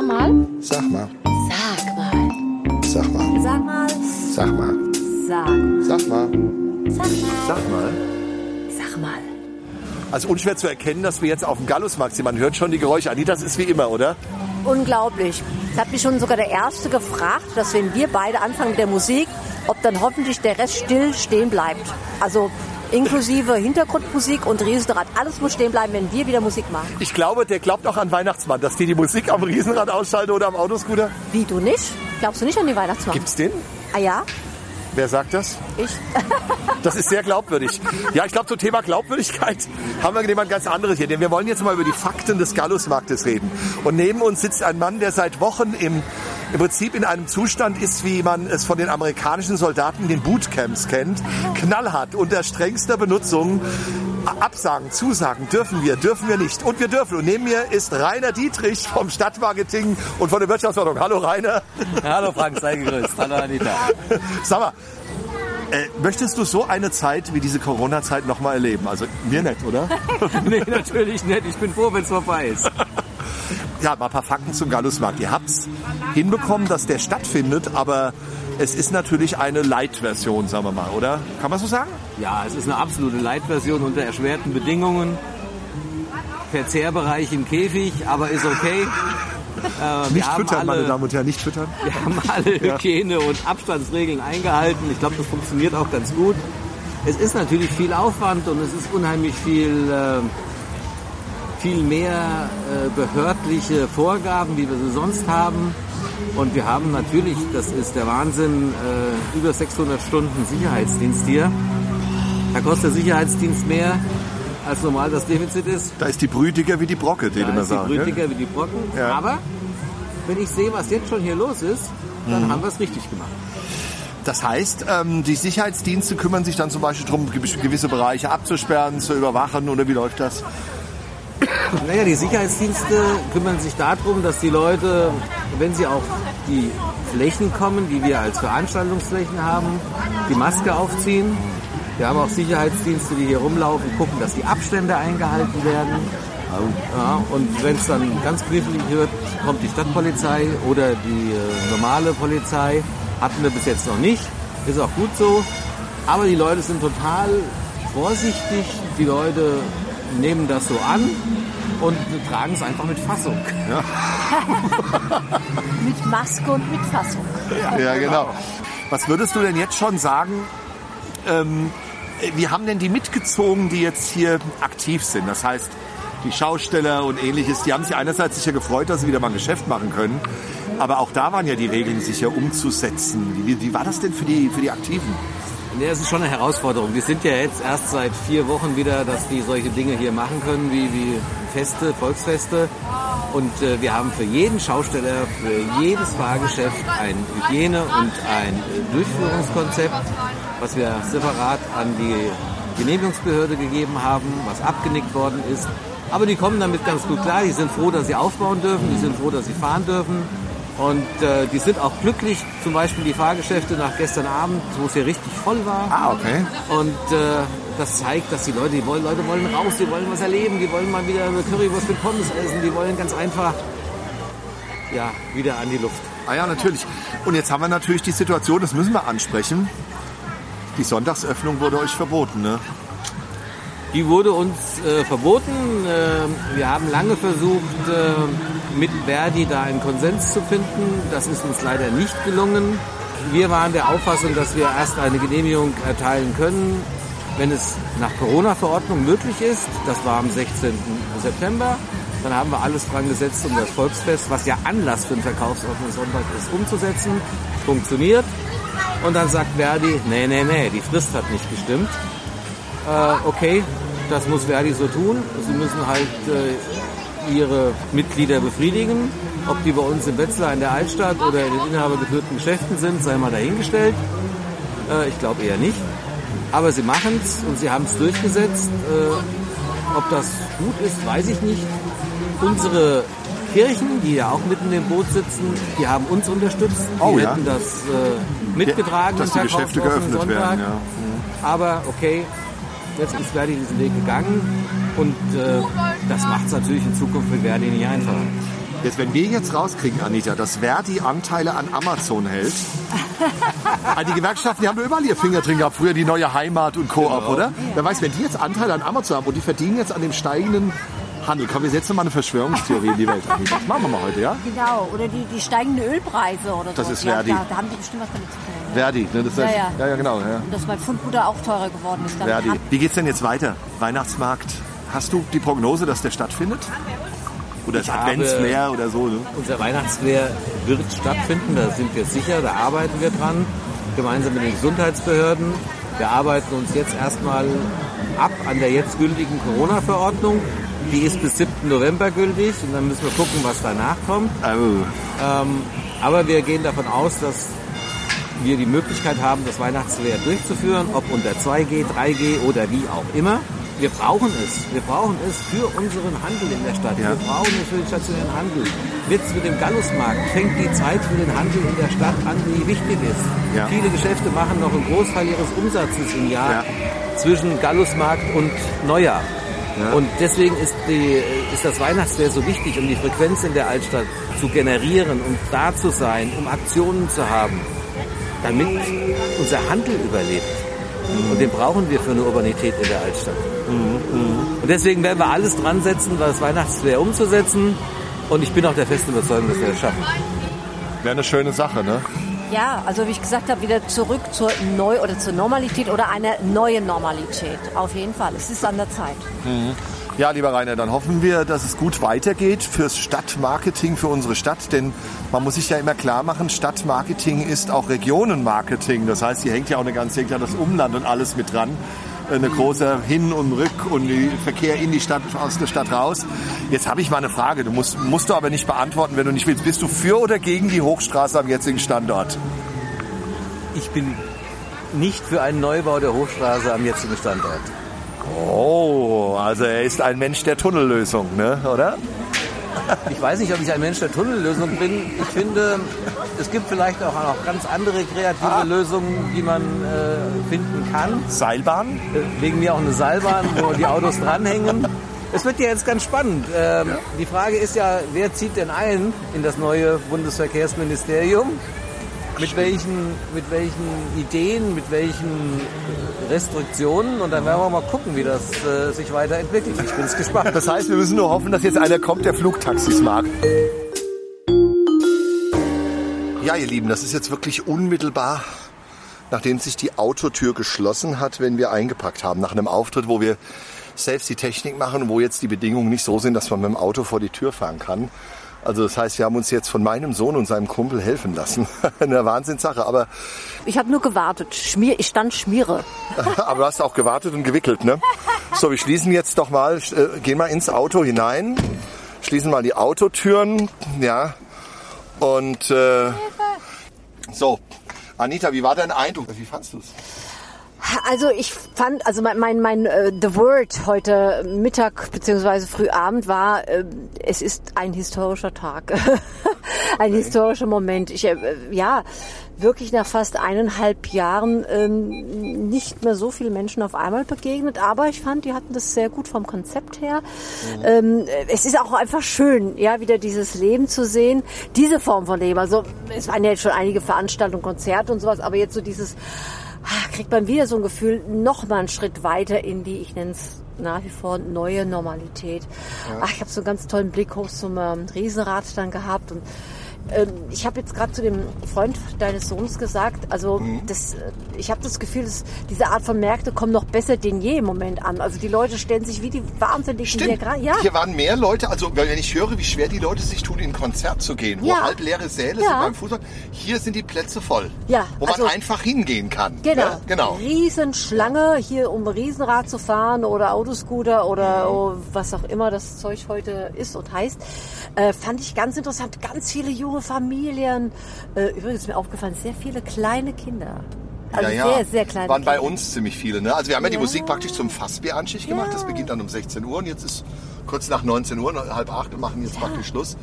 Sag mal. Sag mal. Sag mal. Sag mal. Sag mal. Sag mal. Sag. Sag mal. Sag mal. Sag mal. Sag mal. Also unschwer zu erkennen, dass wir jetzt auf dem Gallusmarkt sind. Man hört schon die Geräusche. Anita, das ist wie immer, oder? Unglaublich. Das hat mich schon sogar der Erste gefragt, dass wenn wir beide anfangen mit der Musik, ob dann hoffentlich der Rest still stehen bleibt. Also inklusive Hintergrundmusik und Riesenrad. Alles muss stehen bleiben, wenn wir wieder Musik machen. Ich glaube, der glaubt auch an Weihnachtsmann, dass die die Musik am Riesenrad ausschalten oder am Autoscooter. Wie, du nicht? Glaubst du nicht an die Weihnachtsmann? Gibt's den? Ah ja? Wer sagt das? Ich? Das ist sehr glaubwürdig. Ja, ich glaube, zum Thema Glaubwürdigkeit haben wir jemand ganz anderes hier. Denn wir wollen jetzt mal über die Fakten des Gallusmarktes reden. Und neben uns sitzt ein Mann, der seit Wochen im, im Prinzip in einem Zustand ist, wie man es von den amerikanischen Soldaten in den Bootcamps kennt. Knallhart, unter strengster Benutzung. Absagen, Zusagen, dürfen wir, dürfen wir nicht. Und wir dürfen. Und neben mir ist Rainer Dietrich vom Stadtmarketing und von der Wirtschaftsordnung. Hallo Rainer. Hallo Frank, sei gegrüßt. Hallo Anita. Sag mal, äh, möchtest du so eine Zeit wie diese Corona-Zeit nochmal erleben? Also mir nicht, oder? nee, natürlich nicht. Ich bin froh, wenn es vorbei ist. Ja, mal ein paar Fakten zum Gallusmarkt. Ihr habt's hinbekommen, dass der stattfindet, aber es ist natürlich eine Light-Version, sagen wir mal, oder? Kann man so sagen? Ja, es ist eine absolute Light-Version unter erschwerten Bedingungen. Verzehrbereich im Käfig, aber ist okay. Äh, Nicht füttern, alle, meine Damen und Herren, nicht füttern. Wir haben alle Hygiene- und Abstandsregeln eingehalten. Ich glaube, das funktioniert auch ganz gut. Es ist natürlich viel Aufwand und es ist unheimlich viel, äh, viel mehr äh, behördliche Vorgaben, wie wir sie sonst haben. Und wir haben natürlich, das ist der Wahnsinn, äh, über 600 Stunden Sicherheitsdienst hier. Da kostet der Sicherheitsdienst mehr, als normal das Defizit ist. Da ist die Brühe dicker wie die Brocke, die Da immer ist die sagen. Brühe gell? dicker wie die Brocken. Ja. Aber wenn ich sehe, was jetzt schon hier los ist, dann haben wir es richtig gemacht. Das heißt, ähm, die Sicherheitsdienste kümmern sich dann zum Beispiel darum, gewisse Bereiche abzusperren, zu überwachen oder wie läuft das? Naja, die Sicherheitsdienste kümmern sich darum, dass die Leute, wenn sie auf die Flächen kommen, die wir als Veranstaltungsflächen haben, die Maske aufziehen. Wir haben auch Sicherheitsdienste, die hier rumlaufen, gucken, dass die Abstände eingehalten werden. Ja, und wenn es dann ganz knifflig wird, kommt die Stadtpolizei oder die äh, normale Polizei. Hatten wir bis jetzt noch nicht. Ist auch gut so. Aber die Leute sind total vorsichtig. Die Leute nehmen das so an und tragen es einfach mit Fassung. Mit Maske und mit Fassung. Ja, genau. Was würdest du denn jetzt schon sagen, ähm, wie haben denn die mitgezogen, die jetzt hier aktiv sind? Das heißt, die Schausteller und ähnliches, die haben sich einerseits sicher gefreut, dass sie wieder mal ein Geschäft machen können. Aber auch da waren ja die Regeln sicher umzusetzen. Wie, wie war das denn für die, für die Aktiven? Nee, es ist schon eine Herausforderung. Wir sind ja jetzt erst seit vier Wochen wieder, dass die solche Dinge hier machen können, wie, wie Feste, Volksfeste. Und äh, wir haben für jeden Schausteller, für jedes Fahrgeschäft ein Hygiene- und ein Durchführungskonzept, was wir separat an die Genehmigungsbehörde gegeben haben, was abgenickt worden ist. Aber die kommen damit ganz gut klar. Die sind froh, dass sie aufbauen dürfen. Die sind froh, dass sie fahren dürfen. Und äh, die sind auch glücklich, zum Beispiel die Fahrgeschäfte nach gestern Abend, wo es hier richtig voll war. Ah, okay. Und äh, das zeigt, dass die Leute, die wollen, Leute wollen raus, die wollen was erleben, die wollen mal wieder eine Currywurst mit Pommes essen, die wollen ganz einfach ja, wieder an die Luft. Ah ja, natürlich. Und jetzt haben wir natürlich die Situation, das müssen wir ansprechen. Die Sonntagsöffnung wurde euch verboten, ne? Die wurde uns äh, verboten. Äh, wir haben lange versucht, äh, mit Verdi da einen Konsens zu finden. Das ist uns leider nicht gelungen. Wir waren der Auffassung, dass wir erst eine Genehmigung erteilen können, wenn es nach Corona-Verordnung möglich ist. Das war am 16. September. Dann haben wir alles dran gesetzt, um das Volksfest, was ja Anlass für einen verkaufsoffenen Sonntag ist, umzusetzen. Funktioniert. Und dann sagt Verdi, nee, nee, nee, die Frist hat nicht gestimmt äh, okay, das muss Verdi so tun. Sie müssen halt äh, ihre Mitglieder befriedigen. Ob die bei uns in Wetzlar in der Altstadt oder in den inhabergeführten Geschäften sind, sei mal dahingestellt. Äh, ich glaube eher nicht. Aber sie machen es und sie haben es durchgesetzt. Äh, ob das gut ist, weiß ich nicht. Unsere Kirchen, die ja auch mitten im Boot sitzen, die haben uns unterstützt. Die Oh ja. hätten das äh, mitgetragen. Dass die Geschäfte geöffnet werden, Sonntag. ja. Aber okay, jetzt ist Verdi diesen Weg gegangen und äh, das macht es natürlich in Zukunft für Verdi nicht einfacher. Jetzt, wenn wir jetzt rauskriegen, Anita, dass Verdi Anteile an Amazon hält. Ah, die Gewerkschaften, die haben doch überall ihr Finger drin gehabt, früher die neue Heimat und Koop, oder? Wer weiß, wenn die jetzt Anteile an Amazon haben und die verdienen jetzt an dem steigenden Handel. Komm, wir setzen mal eine Verschwörungstheorie in die Welt. Anita. Das machen wir mal heute, ja? Genau, oder die, die steigenden Ölpreise oder Das so. ist ja, Verdi. Da, da haben die bestimmt was damit zu tun. Verdi, ne? Das Ja, heißt, ja. ja, ja, genau. Ja. Und dass mein Pfundbutter auch teurer geworden ist. Verdi. Wie geht's denn jetzt weiter? Weihnachtsmarkt. Hast du die Prognose, dass der stattfindet? Oder das Adventsflair oder so? Ne? Unser Weihnachtsflair wird stattfinden, da sind wir sicher, da arbeiten wir dran, gemeinsam mit den Gesundheitsbehörden. Wir arbeiten uns jetzt erstmal ab an der jetzt gültigen Corona-Verordnung. Die ist bis 7. November gültig und dann müssen wir gucken, was danach kommt. Oh. Ähm, aber wir gehen davon aus, dass wir die Möglichkeit haben, das Weihnachtsflair durchzuführen, ob unter 2G, 3G oder wie auch immer. Wir brauchen es. Wir brauchen es für unseren Handel in der Stadt. Ja. Wir brauchen es für den stationären Handel. Jetzt mit dem Gallusmarkt fängt die Zeit für den Handel in der Stadt an, die wichtig ist. Ja. Viele Geschäfte machen noch einen Großteil ihres Umsatzes im Jahr Ja. zwischen Gallusmarkt und Neujahr. Ja. Und deswegen ist, die, ist das Weihnachtsfest so wichtig, um die Frequenz in der Altstadt zu generieren, um da zu sein, um Aktionen zu haben, damit unser Handel überlebt. Und den brauchen wir für eine Urbanität in der Altstadt. Und deswegen werden wir alles dran setzen, das Weihnachtsflair umzusetzen. Und ich bin auch der festen Überzeugung, dass wir das schaffen. Wäre eine schöne Sache, ne? Ja, also wie ich gesagt habe, wieder zurück zur Neu- oder zur Normalität oder einer neuen Normalität. Auf jeden Fall. Es ist an der Zeit. Ja, lieber Rainer, dann hoffen wir, dass es gut weitergeht fürs Stadtmarketing, für unsere Stadt. Denn man muss sich ja immer klar machen, Stadtmarketing ist auch Regionenmarketing. Das heißt, hier hängt ja auch eine ganze, ja das Umland und alles mit dran. Eine große Hin- und Rück- und Verkehr in die Stadt, aus der Stadt raus. Jetzt habe ich mal eine Frage. Du musst, musst du aber nicht beantworten, wenn du nicht willst. Bist du für oder gegen die Hochstraße am jetzigen Standort? Ich bin nicht für einen Neubau der Hochstraße am jetzigen Standort. Oh, also er ist ein Mensch der Tunnellösung, ne? oder? Ich weiß nicht, ob ich ein Mensch der Tunnellösung bin. Ich finde, es gibt vielleicht auch noch ganz andere kreative Lösungen, die man äh, finden kann. Seilbahn? Äh, Wegen mir auch eine Seilbahn, wo die Autos dranhängen. Es wird ja jetzt ganz spannend. Ähm, Die Frage ist ja, wer zieht denn ein in das neue Bundesverkehrsministerium? Mit welchen, mit welchen Ideen, mit welchen Restriktionen? Und dann werden wir mal gucken, wie das äh, sich weiterentwickelt. Ich bin gespannt. Das heißt, wir müssen nur hoffen, dass jetzt einer kommt, der Flugtaxis mag. Ja, ihr Lieben, das ist jetzt wirklich unmittelbar, nachdem sich die Autotür geschlossen hat, wenn wir eingepackt haben. Nach einem Auftritt, wo wir selbst die Technik machen, wo jetzt die Bedingungen nicht so sind, dass man mit dem Auto vor die Tür fahren kann. Also das heißt, wir haben uns jetzt von meinem Sohn und seinem Kumpel helfen lassen. Eine Wahnsinnssache. Aber, Ich habe nur gewartet. Schmier, ich stand Schmiere. aber du hast auch gewartet und gewickelt, ne? So, wir schließen jetzt doch mal, äh, gehen mal ins Auto hinein, schließen mal die Autotüren, ja. Und äh, so, Anita, wie war dein Eindruck? Wie fandst du es? Also ich fand, also mein, mein, mein äh, The Word heute Mittag beziehungsweise Frühabend war, äh, es ist ein historischer Tag. ein historischer Moment. Ich, äh, ja, wirklich nach fast eineinhalb Jahren ähm, nicht mehr so viele Menschen auf einmal begegnet, aber ich fand, die hatten das sehr gut vom Konzept her. Ähm, es ist auch einfach schön, ja, wieder dieses Leben zu sehen, diese Form von Leben. Also es waren ja jetzt schon einige Veranstaltungen, Konzerte und sowas, aber jetzt so dieses kriegt man wieder so ein Gefühl, noch mal einen Schritt weiter in die, ich nenne es nach wie vor neue Normalität. Ach, ich habe so einen ganz tollen Blick hoch zum ähm, Riesenrad dann gehabt und ich habe jetzt gerade zu dem Freund deines Sohns gesagt, also Mhm. das, äh, ich habe das Gefühl, dass diese Art von Märkte kommen noch besser denn je im Moment an. Also die Leute stellen sich wie die Wahnsinnigen hier gerade. Ja, Hier waren mehr Leute, also wenn ich höre, wie schwer die Leute sich tun, in ein Konzert zu gehen, wo Ja. halbleere Säle Ja. sind beim Fußball, hier sind die Plätze voll. Ja, Wo man also- einfach hingehen kann. Genau. Ne? genau. Riesenschlange hier, um Riesenrad zu fahren oder Autoscooter oder oh, was auch immer das Zeug heute ist und heißt. Äh, fand ich ganz interessant. Ganz viele junge Familien. Äh, übrigens ist mir aufgefallen, sehr viele kleine Kinder. Also ja, ja. sehr, sehr kleine Waren bei Kinder. uns ziemlich viele. Ne? Also wir haben ja, die Ja. Musik praktisch zum Fassbier-Anschicht gemacht. Ja. Das beginnt dann um 16 Uhr und jetzt ist kurz nach 19 Uhr, halb acht und machen jetzt praktisch Schluss.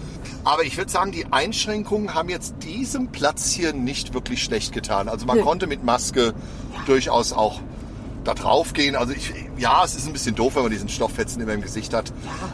Aber ich würde sagen, die Einschränkungen haben jetzt diesem Platz hier nicht wirklich schlecht getan. Also man Nö. konnte mit Maske durchaus auch da drauf gehen. Also ich, ja, es ist ein bisschen doof, wenn man diesen Stofffetzen immer im Gesicht hat.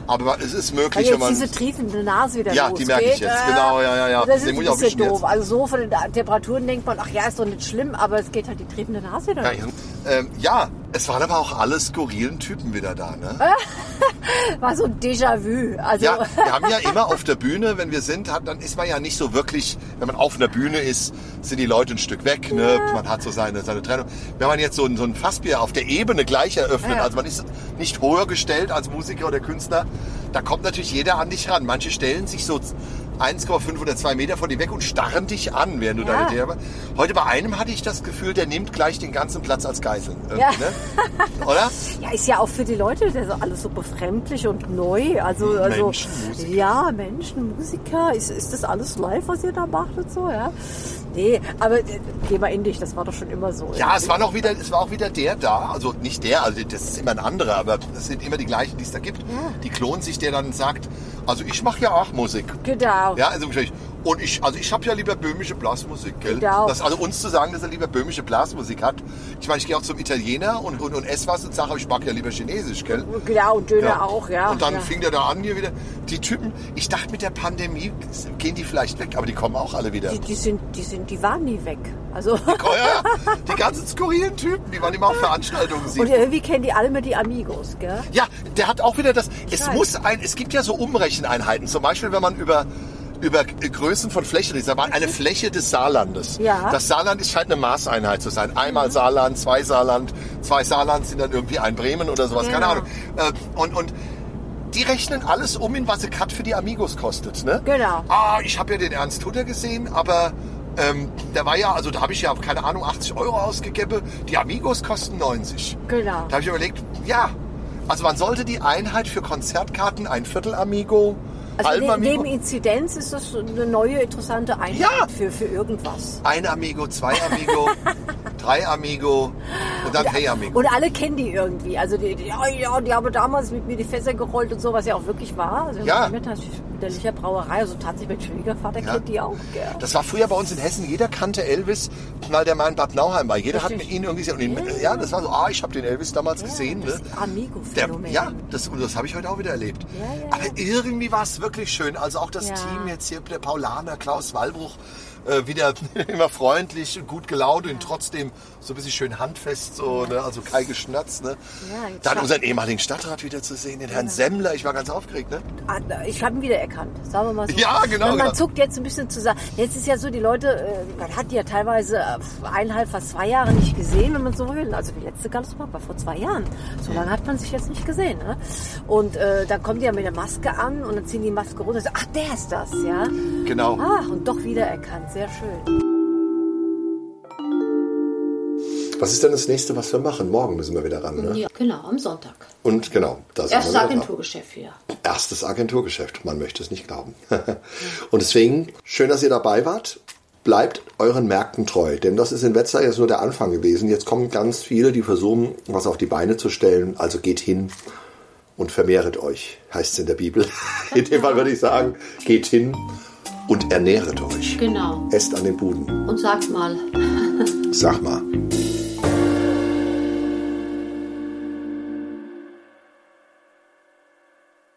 Aber es ist möglich, wenn jetzt man... diese triefende Nase wieder Ja, die merke ich jetzt. äh, Genau, ja, ja, ja. Das ist ein bisschen doof. jetzt. Also so von den Temperaturen denkt man, ach ja, ist doch nicht schlimm, aber es geht halt die triefende Nase wieder Ja, ähm, ja, es waren aber auch alle skurrilen Typen wieder da. Ne? War so ein Déjà-vu. Also, Ja, wir haben ja immer auf der Bühne, wenn wir sind, hat, dann ist man ja nicht so wirklich, wenn man auf einer Bühne ist, sind die Leute ein Stück weg, ne? man hat so seine, seine Trennung. Wenn man jetzt so ein, so ein Fassbier auf der Ebene gleich eröffnet, Ja. also man ist nicht höher gestellt als Musiker oder Künstler, da kommt natürlich jeder an dich ran. Manche stellen sich so 1,5 oder 2 Meter von dir weg und starren dich an, während du Ja. deine Theater Heute bei einem hatte ich das Gefühl, der nimmt gleich den ganzen Platz als Geisel. Ja. Ne? Oder? ja, ist ja auch für die Leute das ist alles so befremdlich und neu. Also, also Menschen, Musiker. ja, Menschen, Musiker. Ist, ist das alles live, was ihr da macht und so, ja? Nee, aber äh, geh mal in dich, das war doch schon immer so. Ja, es war noch wieder, es war auch wieder der da, also nicht der, also das ist immer ein anderer, aber es sind immer die gleichen, die es da gibt. Die klonen sich, der dann sagt, also ich mache ja auch Musik. Genau. Ja, also ich- und ich, also ich habe ja lieber böhmische Blasmusik, gell? Genau. Das, also uns zu sagen, dass er lieber böhmische Blasmusik hat. Ich meine, ich gehe auch zum Italiener und, und, und esse was und sage, ich mag ja lieber Chinesisch, gell? Genau, und Döner auch, ja. Und dann ja. fing der da an hier wieder. Die Typen, ich dachte mit der Pandemie gehen die vielleicht weg, aber die kommen auch alle wieder. die, die, sind, die, sind, die waren nie weg. Also, Oh, ja, ja. Die ganzen skurrilen Typen, die waren immer auf Veranstaltungen. und sehen. irgendwie kennen die alle mit die Amigos, gell? Ja, der hat auch wieder das. Es weiß. muss ein, es gibt ja so Umrecheneinheiten. Zum Beispiel, wenn man über über Größen von Flächen redet. Da war eine Fläche des Saarlandes. Ja. Das Saarland ist scheint eine Maßeinheit zu sein. Einmal Saarland, zwei Saarland, zwei Saarland sind dann irgendwie ein Bremen oder sowas. Keine Genau. Ahnung. Äh, Und, und die rechnen alles um, in was ein Cut für die Amigos kostet. Ne? Genau. Ah, ich habe ja den Ernst Hutter gesehen, aber ähm, der war ja, also da habe ich ja, keine Ahnung, 80 Euro ausgegeben. Die Amigos kosten 90. Genau. Da habe ich überlegt, ja, also man sollte die Einheit für Konzertkarten, ein Viertel Amigo, Also halben ne, neben Inzidenz ist das eine neue interessante Einheit Ja. für, für irgendwas. ein Amigo, zwei Amigo, drei Amigo und dann hey Amigo. Und alle kennen die irgendwie. Also die, die, ja, ja, die haben damals mit mir die Fässer gerollt und so, was ja auch wirklich war. Also Ja. mit der Licher Brauerei, also tatsächlich mein Schwiegervater Ja. kennt die auch. Gell? Das war früher bei uns in Hessen. Jeder kannte Elvis, weil der mal in Bad Nauheim war. Jeder hat Richtig. ihn irgendwie gesehen. Und ihn, ja, das war so, ah, ich habe den Elvis damals gesehen. das Ne? Der, Amigo-Phänomen. ja, das, und das habe ich heute auch wieder erlebt. Ja, ja, Aber irgendwie war es wirklich schön. Also auch das Ja. Team jetzt hier, der Paulaner, Klaus Wallbruch, äh, wieder immer freundlich und gut gelaunt und trotzdem so ein bisschen schön handfest, so, ne? also kein Geschnatz. Ne? Ja, Dann unseren ehemaligen Stadtrat wieder zu sehen, den Herrn Semmler. Ich war ganz aufgeregt. Ne? Ah, Ich habe ihn wiedererkannt, sagen wir mal so. Ja, genau, Und man genau. zuckt jetzt ein bisschen zusammen. Jetzt ist ja so, die Leute, äh, man hat die ja teilweise äh, eineinhalb, fast zwei Jahre nicht gesehen, wenn man so will. Also die letzte Gallusmark war vor zwei Jahren. So lange hat man sich jetzt nicht gesehen. Ne? Und äh, dann kommen die ja mit der Maske an und dann ziehen die Maske runter und sagen, ach, der ist das, ja. Genau. Ach, und doch wiedererkannt, sehr schön. Was ist denn das nächste, was wir machen? Morgen müssen wir wieder ran. Ne? Ja, genau, am Sonntag. Und genau, da sind Erstes wir. Agenturgeschäft hier. Erstes Agenturgeschäft. Man möchte es nicht glauben. Und deswegen, schön, dass ihr dabei wart. Bleibt euren Märkten treu, denn das ist in Wetzlar jetzt nur der Anfang gewesen. Jetzt kommen ganz viele, die versuchen, was auf die Beine zu stellen. Also geht hin und vermehret euch, heißt es in der Bibel. In dem Fall würde ich sagen, geht hin und ernähret euch. Genau. Esst an den Buden. Und sagt mal, Sag mal.